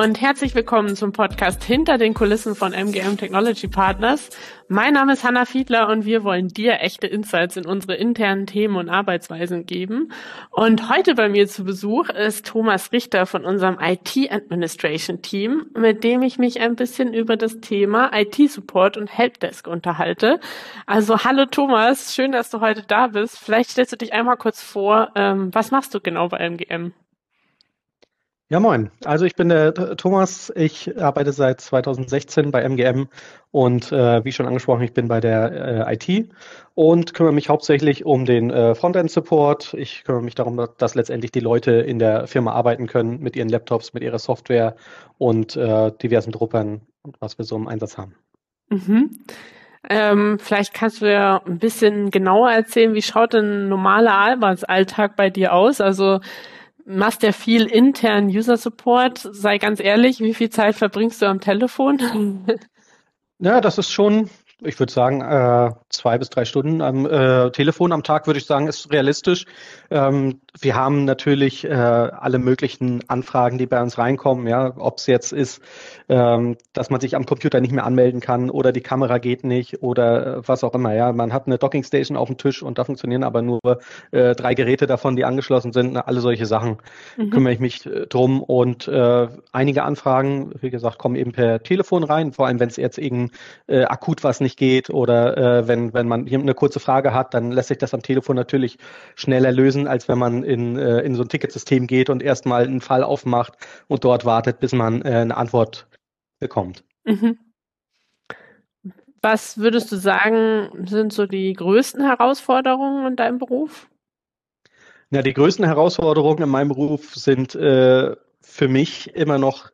und herzlich willkommen zum Podcast Hinter den Kulissen von MGM Technology Partners. Mein Name ist Hanna Fiedler und wir wollen dir echte Insights in unsere internen Themen und Arbeitsweisen geben. Und heute bei mir zu Besuch ist Thomas Richter von unserem IT Administration Team, mit dem ich mich ein bisschen über das Thema IT Support und Helpdesk unterhalte. Also hallo Thomas, schön, dass du heute da bist. Vielleicht stellst du dich einmal kurz vor, ähm, was machst du genau bei MGM? Ja, moin. Also ich bin der Thomas. Ich arbeite seit 2016 bei MGM und äh, wie schon angesprochen, ich bin bei der äh, IT und kümmere mich hauptsächlich um den äh, Frontend-Support. Ich kümmere mich darum, dass letztendlich die Leute in der Firma arbeiten können mit ihren Laptops, mit ihrer Software und äh, diversen Druckern, was wir so im Einsatz haben. Mhm. Ähm, vielleicht kannst du ja ein bisschen genauer erzählen, wie schaut denn ein normaler Arbeitsalltag bei dir aus? Also machst ja viel intern User Support. Sei ganz ehrlich, wie viel Zeit verbringst du am Telefon? Ja, das ist schon ich würde sagen, äh, zwei bis drei Stunden am äh, Telefon am Tag, würde ich sagen, ist realistisch. Ähm, wir haben natürlich äh, alle möglichen Anfragen, die bei uns reinkommen, ja, ob es jetzt ist, ähm, dass man sich am Computer nicht mehr anmelden kann oder die Kamera geht nicht oder äh, was auch immer. Ja, man hat eine Dockingstation auf dem Tisch und da funktionieren aber nur äh, drei Geräte davon, die angeschlossen sind. Na, alle solche Sachen mhm. kümmere ich mich äh, drum und einige Anfragen, wie gesagt, kommen eben per Telefon rein, vor allem wenn es jetzt eben akut was nicht nicht geht oder äh, wenn, wenn man hier eine kurze Frage hat, dann lässt sich das am Telefon natürlich schneller lösen, als wenn man in, äh, in so ein Ticketsystem geht und erstmal einen Fall aufmacht und dort wartet, bis man äh, eine Antwort bekommt. Mhm. Was würdest du sagen, sind so die größten Herausforderungen in deinem Beruf? Ja, die größten Herausforderungen in meinem Beruf sind äh, für mich immer noch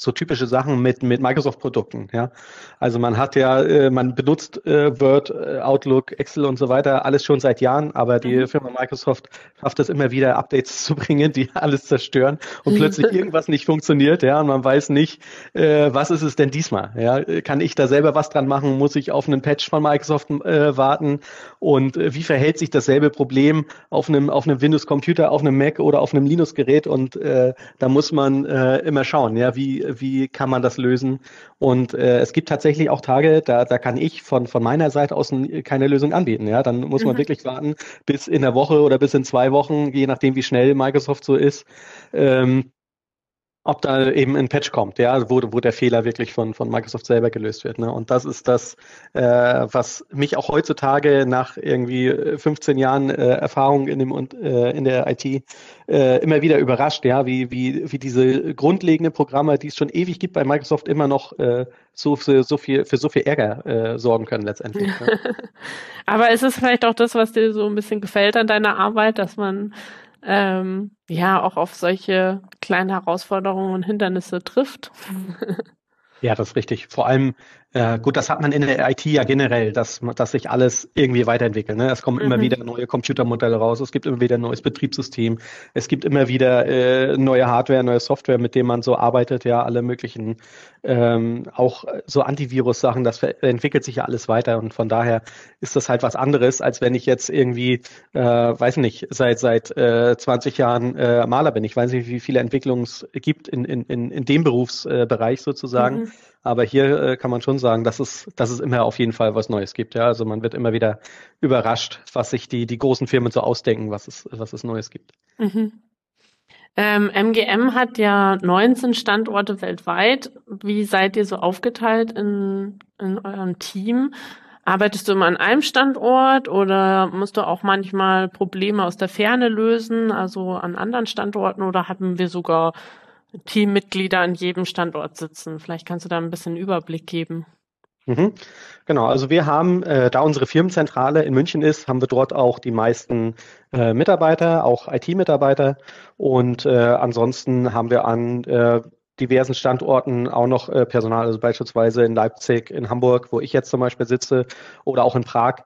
so typische Sachen mit, mit Microsoft-Produkten. Ja? Also man hat ja, äh, man benutzt äh, Word, äh, Outlook, Excel und so weiter alles schon seit Jahren, aber die mhm. Firma Microsoft schafft es immer wieder, Updates zu bringen, die alles zerstören und plötzlich irgendwas nicht funktioniert. Ja, und man weiß nicht, äh, was ist es denn diesmal? Ja, kann ich da selber was dran machen? Muss ich auf einen Patch von Microsoft äh, warten? Und äh, wie verhält sich dasselbe Problem auf einem auf einem Windows-Computer, auf einem Mac oder auf einem Linux-Gerät? Und da muss man immer schauen, ja, wie wie kann man das lösen. Und äh, es gibt tatsächlich auch Tage, da, da kann ich von, von meiner Seite aus keine Lösung anbieten. Ja, dann muss man mhm. wirklich warten bis in der Woche oder bis in zwei Wochen, je nachdem, wie schnell Microsoft so ist. Ähm, ob da eben ein Patch kommt, ja, wo, wo der Fehler wirklich von, von Microsoft selber gelöst wird. Ne? Und das ist das, äh, was mich auch heutzutage nach irgendwie 15 Jahren äh, Erfahrung in, dem, und, äh, in der IT äh, immer wieder überrascht, ja, wie, wie, wie diese grundlegenden Programme, die es schon ewig gibt bei Microsoft, immer noch äh, so, für, so viel, für so viel Ärger äh, sorgen können letztendlich. Ne? Aber ist es vielleicht auch das, was dir so ein bisschen gefällt an deiner Arbeit, dass man ähm, ja auch auf solche kleinen Herausforderungen und Hindernisse trifft. Ja, das ist richtig. Vor allem, äh, gut, das hat man in der IT ja generell, dass, dass sich alles irgendwie weiterentwickelt. Ne? Es kommen mhm. immer wieder neue Computermodelle raus, es gibt immer wieder ein neues Betriebssystem, es gibt immer wieder äh, neue Hardware, neue Software, mit dem man so arbeitet, ja, alle möglichen, ähm, auch so Antivirus-Sachen, das entwickelt sich ja alles weiter und von daher ist das halt was anderes, als wenn ich jetzt irgendwie, äh, weiß nicht, seit seit äh, 20 Jahren äh, Maler bin. Ich weiß nicht, wie viele Entwicklungen es gibt in, in, in, in dem Berufsbereich sozusagen. Mhm. Aber hier äh, kann man schon sagen, dass es, dass es immer auf jeden Fall was Neues gibt. Ja, also man wird immer wieder überrascht, was sich die, die großen Firmen so ausdenken, was es, was es Neues gibt. Mhm. Ähm, MGM hat ja 19 Standorte weltweit. Wie seid ihr so aufgeteilt in, in eurem Team? Arbeitest du immer an einem Standort oder musst du auch manchmal Probleme aus der Ferne lösen, also an anderen Standorten oder haben wir sogar Teammitglieder an jedem Standort sitzen. Vielleicht kannst du da ein bisschen Überblick geben. Mhm. Genau, also wir haben, äh, da unsere Firmenzentrale in München ist, haben wir dort auch die meisten äh, Mitarbeiter, auch IT-Mitarbeiter. Und äh, ansonsten haben wir an äh, diversen Standorten auch noch äh, Personal, also beispielsweise in Leipzig, in Hamburg, wo ich jetzt zum Beispiel sitze, oder auch in Prag.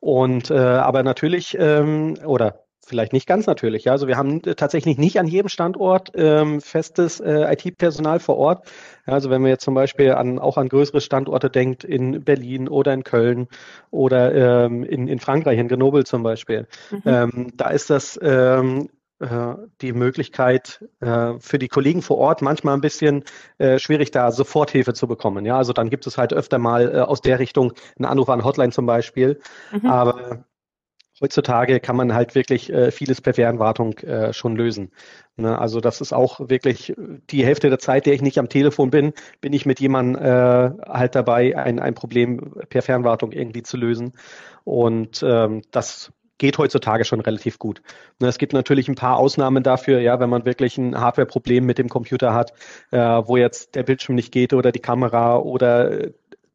Und äh, aber natürlich, ähm, oder vielleicht nicht ganz natürlich. Ja. Also wir haben tatsächlich nicht an jedem Standort ähm, festes äh, IT-Personal vor Ort. Ja, also wenn man jetzt zum Beispiel an, auch an größere Standorte denkt, in Berlin oder in Köln oder ähm, in, in Frankreich, in Grenoble zum Beispiel, mhm. ähm, da ist das ähm, äh, die Möglichkeit äh, für die Kollegen vor Ort manchmal ein bisschen äh, schwierig, da Soforthilfe zu bekommen. Ja, also dann gibt es halt öfter mal äh, aus der Richtung einen Anruf an Hotline zum Beispiel. Mhm. Aber heutzutage kann man halt wirklich äh, vieles per Fernwartung äh, schon lösen. Ne? Also das ist auch wirklich die Hälfte der Zeit, der ich nicht am Telefon bin, bin ich mit jemandem äh, halt dabei, ein, ein Problem per Fernwartung irgendwie zu lösen. Und ähm, das geht heutzutage schon relativ gut. Ne, es gibt natürlich ein paar Ausnahmen dafür, ja, wenn man wirklich ein Hardware-Problem mit dem Computer hat, äh, wo jetzt der Bildschirm nicht geht oder die Kamera oder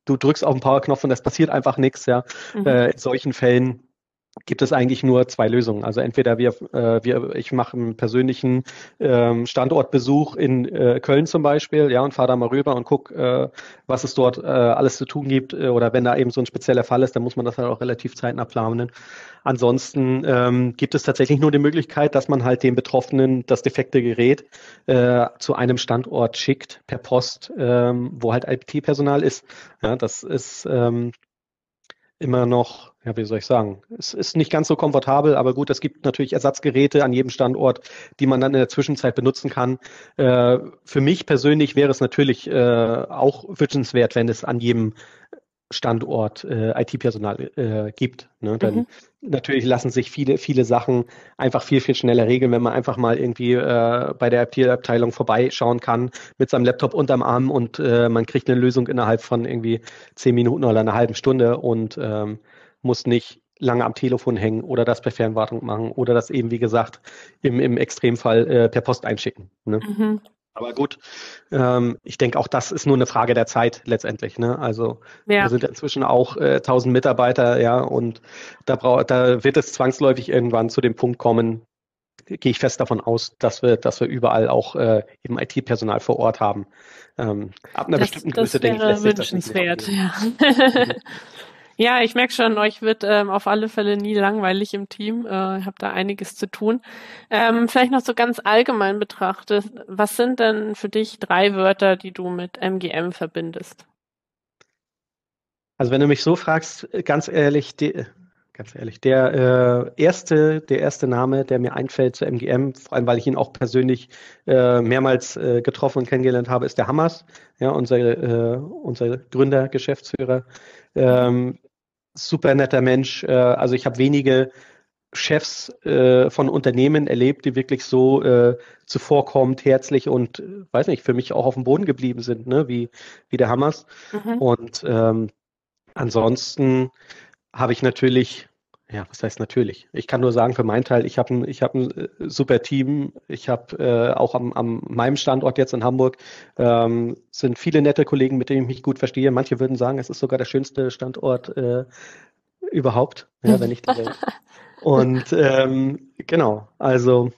du drückst auf den Powerknopf und es passiert einfach nichts, ja. Mhm. Äh, in solchen Fällen gibt es eigentlich nur zwei Lösungen. Also entweder wir, äh, wir ich mache einen persönlichen ähm, Standortbesuch in äh, Köln zum Beispiel, ja, und fahre da mal rüber und guck, äh, was es dort äh, alles zu tun gibt. Äh, oder wenn da eben so ein spezieller Fall ist, dann muss man das halt auch relativ zeitnah planen. Ansonsten ähm, gibt es tatsächlich nur die Möglichkeit, dass man halt den Betroffenen das defekte Gerät äh, zu einem Standort schickt per Post, ähm, wo halt IT-Personal ist. Ja, das ist ähm, immer noch, ja, wie soll ich sagen, es ist nicht ganz so komfortabel, aber gut, es gibt natürlich Ersatzgeräte an jedem Standort, die man dann in der Zwischenzeit benutzen kann. Äh, für mich persönlich wäre es natürlich äh, auch wünschenswert, wenn es an jedem Standort äh, IT-Personal äh, gibt. Ne? Dann mhm. natürlich lassen sich viele, viele Sachen einfach viel, viel schneller regeln, wenn man einfach mal irgendwie äh, bei der IT-Abteilung vorbeischauen kann mit seinem Laptop unterm Arm und äh, man kriegt eine Lösung innerhalb von irgendwie zehn Minuten oder einer halben Stunde und ähm, muss nicht lange am Telefon hängen oder das per Fernwartung machen oder das eben, wie gesagt, im, im Extremfall äh, per Post einschicken. Ne? Mhm. Aber gut, ähm, ich denke auch das ist nur eine Frage der Zeit letztendlich. Ne? Also ja. wir sind inzwischen auch äh, 1000 Mitarbeiter, ja, und da, brauch, da wird es zwangsläufig irgendwann zu dem Punkt kommen, gehe ich fest davon aus, dass wir, dass wir überall auch äh, eben IT-Personal vor Ort haben. Ähm, ab einer das, bestimmten Größe, denke ich, lässt sich das nicht mehr ja. Ja, ich merke schon, euch wird ähm, auf alle Fälle nie langweilig im Team. Äh, habe da einiges zu tun. Ähm, vielleicht noch so ganz allgemein betrachtet, was sind denn für dich drei Wörter, die du mit MGM verbindest? Also wenn du mich so fragst, ganz ehrlich, die, ganz ehrlich, der äh, erste, der erste Name, der mir einfällt zu MGM, vor allem weil ich ihn auch persönlich äh, mehrmals äh, getroffen und kennengelernt habe, ist der Hammers, ja, unser, äh, unser Gründer, Geschäftsführer. Ähm, super netter Mensch. Äh, also ich habe wenige Chefs äh, von Unternehmen erlebt, die wirklich so äh, zuvorkommend, herzlich und weiß nicht, für mich auch auf dem Boden geblieben sind, ne, wie, wie der Hammers. Mhm. Und ähm, ansonsten habe ich natürlich ja, was heißt natürlich? Ich kann nur sagen, für meinen Teil, ich habe ein, ich hab ein äh, super Team. Ich habe äh, auch am, am meinem Standort jetzt in Hamburg ähm, sind viele nette Kollegen, mit denen ich mich gut verstehe. Manche würden sagen, es ist sogar der schönste Standort äh, überhaupt, ja, wenn nicht die Welt. Und ähm, genau, also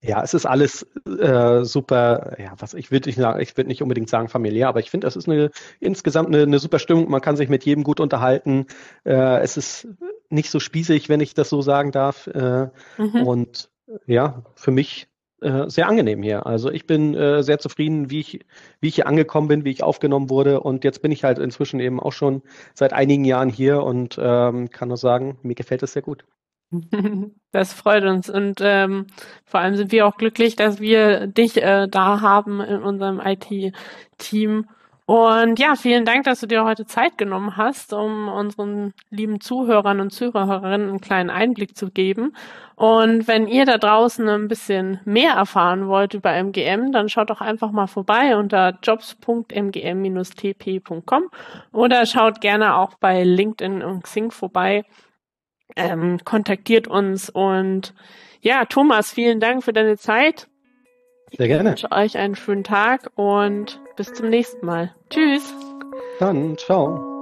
ja, es ist alles äh, super, ja, was ich würde nicht sagen, ich würde nicht unbedingt sagen familiär, aber ich finde, es ist eine insgesamt eine, eine, super Stimmung. Man kann sich mit jedem gut unterhalten. Äh, es ist nicht so spießig, wenn ich das so sagen darf. Äh, mhm. Und ja, für mich äh, sehr angenehm hier. Also ich bin äh, sehr zufrieden, wie ich, wie ich hier angekommen bin, wie ich aufgenommen wurde. Und jetzt bin ich halt inzwischen eben auch schon seit einigen Jahren hier und ähm, kann nur sagen, mir gefällt es sehr gut. Das freut uns und ähm, vor allem sind wir auch glücklich, dass wir dich äh, da haben in unserem IT-Team. Und ja, vielen Dank, dass du dir heute Zeit genommen hast, um unseren lieben Zuhörern und Zuhörerinnen einen kleinen Einblick zu geben. Und wenn ihr da draußen ein bisschen mehr erfahren wollt über MGM, dann schaut doch einfach mal vorbei unter jobs.mgm-tp.com oder schaut gerne auch bei LinkedIn und Xing vorbei ähm, kontaktiert uns. Und ja, Thomas, vielen Dank für deine Zeit. Sehr gerne. Ich wünsche euch einen schönen Tag und bis zum nächsten Mal. Tschüss. Dann, ciao.